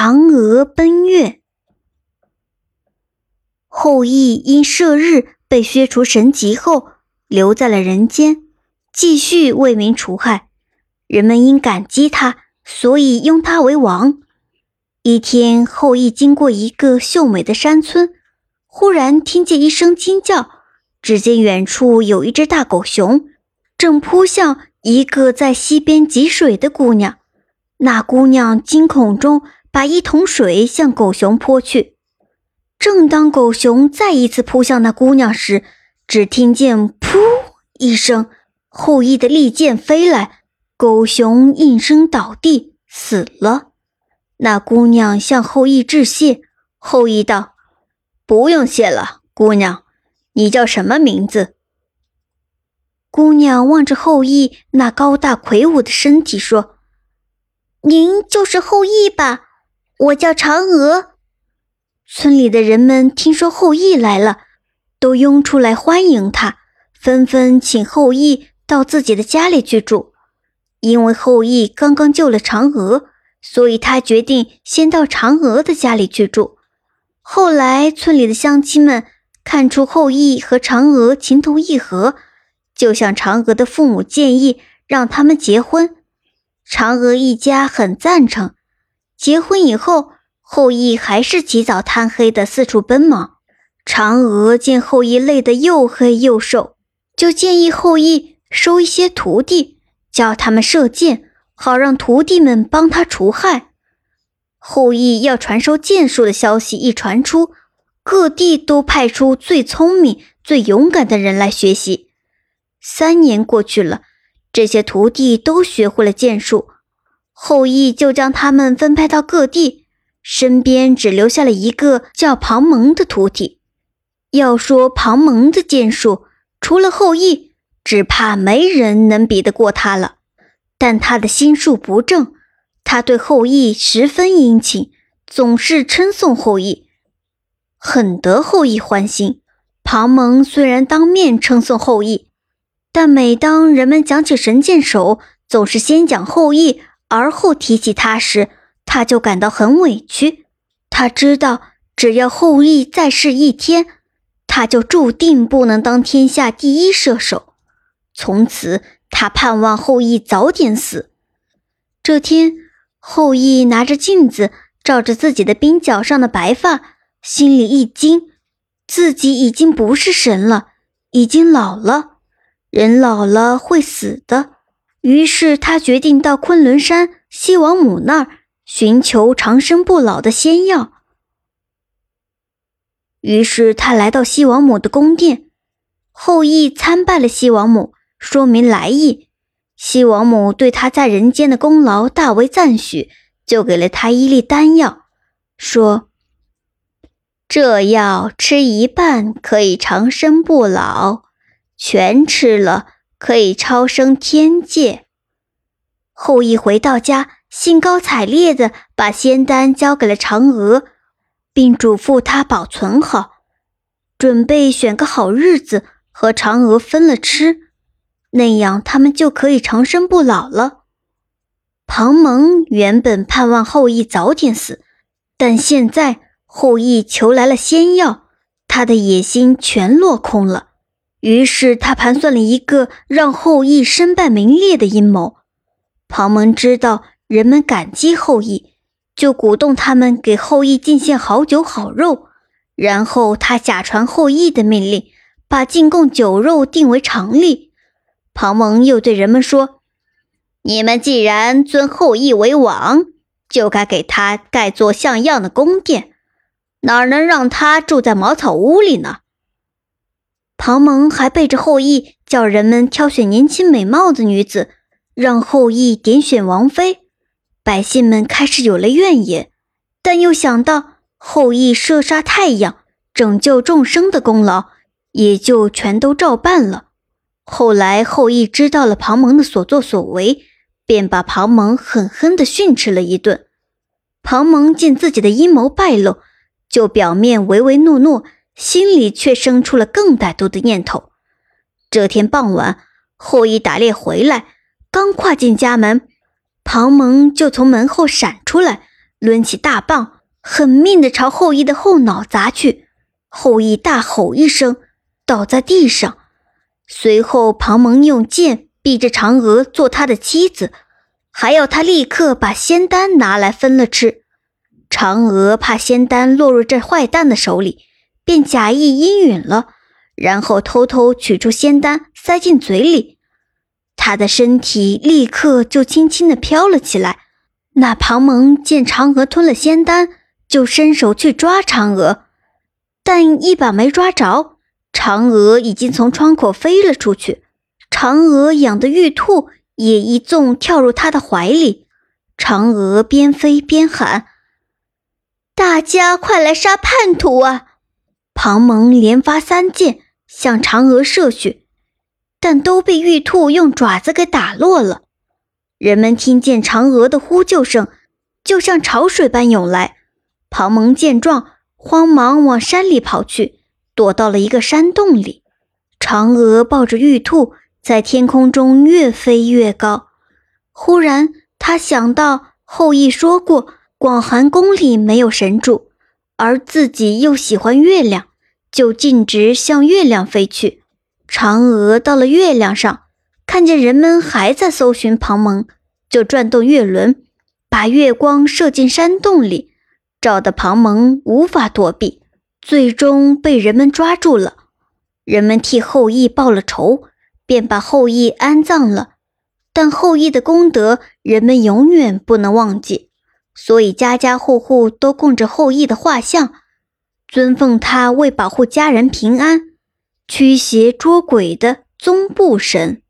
嫦娥奔月。后羿因射日被削除神籍后，留在了人间，继续为民除害。人们因感激他，所以拥他为王。一天，后羿经过一个秀美的山村，忽然听见一声惊叫，只见远处有一只大狗熊，正扑向一个在溪边汲水的姑娘。那姑娘惊恐中，把一桶水向狗熊泼去。正当狗熊再一次扑向那姑娘时，只听见“噗”一声，后羿的利剑飞来，狗熊应声倒地死了。那姑娘向后羿致谢，后羿道：“不用谢了，姑娘，你叫什么名字？”姑娘望着后羿那高大魁梧的身体说。您就是后羿吧？我叫嫦娥。村里的人们听说后羿来了，都拥出来欢迎他，纷纷请后羿到自己的家里去住。因为后羿刚刚救了嫦娥，所以他决定先到嫦娥的家里去住。后来，村里的乡亲们看出后羿和嫦娥情投意合，就向嫦娥的父母建议让他们结婚。嫦娥一家很赞成。结婚以后，后羿还是起早贪黑的四处奔忙。嫦娥见后羿累得又黑又瘦，就建议后羿收一些徒弟，教他们射箭，好让徒弟们帮他除害。后羿要传授箭术的消息一传出，各地都派出最聪明、最勇敢的人来学习。三年过去了。这些徒弟都学会了剑术，后羿就将他们分派到各地，身边只留下了一个叫庞蒙的徒弟。要说庞蒙的剑术，除了后羿，只怕没人能比得过他了。但他的心术不正，他对后羿十分殷勤，总是称颂后羿，很得后羿欢心。庞蒙虽然当面称颂后羿。但每当人们讲起神箭手，总是先讲后羿，而后提起他时，他就感到很委屈。他知道，只要后羿再试一天，他就注定不能当天下第一射手。从此，他盼望后羿早点死。这天，后羿拿着镜子照着自己的鬓角上的白发，心里一惊，自己已经不是神了，已经老了。人老了会死的，于是他决定到昆仑山西王母那儿寻求长生不老的仙药。于是他来到西王母的宫殿，后羿参拜了西王母，说明来意。西王母对他在人间的功劳大为赞许，就给了他一粒丹药，说：“这药吃一半可以长生不老。”全吃了，可以超升天界。后羿回到家，兴高采烈地把仙丹交给了嫦娥，并嘱咐她保存好，准备选个好日子和嫦娥分了吃，那样他们就可以长生不老了。庞蒙原本盼望后羿早点死，但现在后羿求来了仙药，他的野心全落空了。于是他盘算了一个让后羿身败名裂的阴谋。庞蒙知道人们感激后羿，就鼓动他们给后羿进献好酒好肉。然后他假传后羿的命令，把进贡酒肉定为常例。庞蒙又对人们说：“你们既然尊后羿为王，就该给他盖座像样的宫殿，哪能让他住在茅草屋里呢？”庞蒙还背着后羿，叫人们挑选年轻美貌的女子，让后羿点选王妃。百姓们开始有了怨言，但又想到后羿射杀太阳、拯救众生的功劳，也就全都照办了。后来后羿知道了庞蒙的所作所为，便把庞蒙狠狠地训斥了一顿。庞蒙见自己的阴谋败露，就表面唯唯诺诺。心里却生出了更歹毒的念头。这天傍晚，后羿打猎回来，刚跨进家门，庞蒙就从门后闪出来，抡起大棒，狠命地朝后羿的后脑砸去。后羿大吼一声，倒在地上。随后，庞蒙用剑逼着嫦娥做他的妻子，还要他立刻把仙丹拿来分了吃。嫦娥怕仙丹落入这坏蛋的手里，便假意应允了，然后偷偷取出仙丹塞进嘴里。他的身体立刻就轻轻地飘了起来。那庞蒙见嫦娥吞了仙丹，就伸手去抓嫦娥，但一把没抓着，嫦娥已经从窗口飞了出去。嫦娥养的玉兔也一纵跳入他的怀里。嫦娥边飞边喊：“大家快来杀叛徒啊！”庞蒙连发三箭向嫦娥射去，但都被玉兔用爪子给打落了。人们听见嫦娥的呼救声，就像潮水般涌来。庞蒙见状，慌忙往山里跑去，躲到了一个山洞里。嫦娥抱着玉兔，在天空中越飞越高。忽然，他想到后羿说过，广寒宫里没有神柱，而自己又喜欢月亮，就径直向月亮飞去。嫦娥到了月亮上。看见人们还在搜寻庞蒙，就转动月轮，把月光射进山洞里，照得庞蒙无法躲避，最终被人们抓住了。人们替后羿报了仇，便把后羿安葬了。但后羿的功德，人们永远不能忘记，所以家家户户都供着后羿的画像，尊奉他为保护家人平安、驱邪捉鬼的宗部神。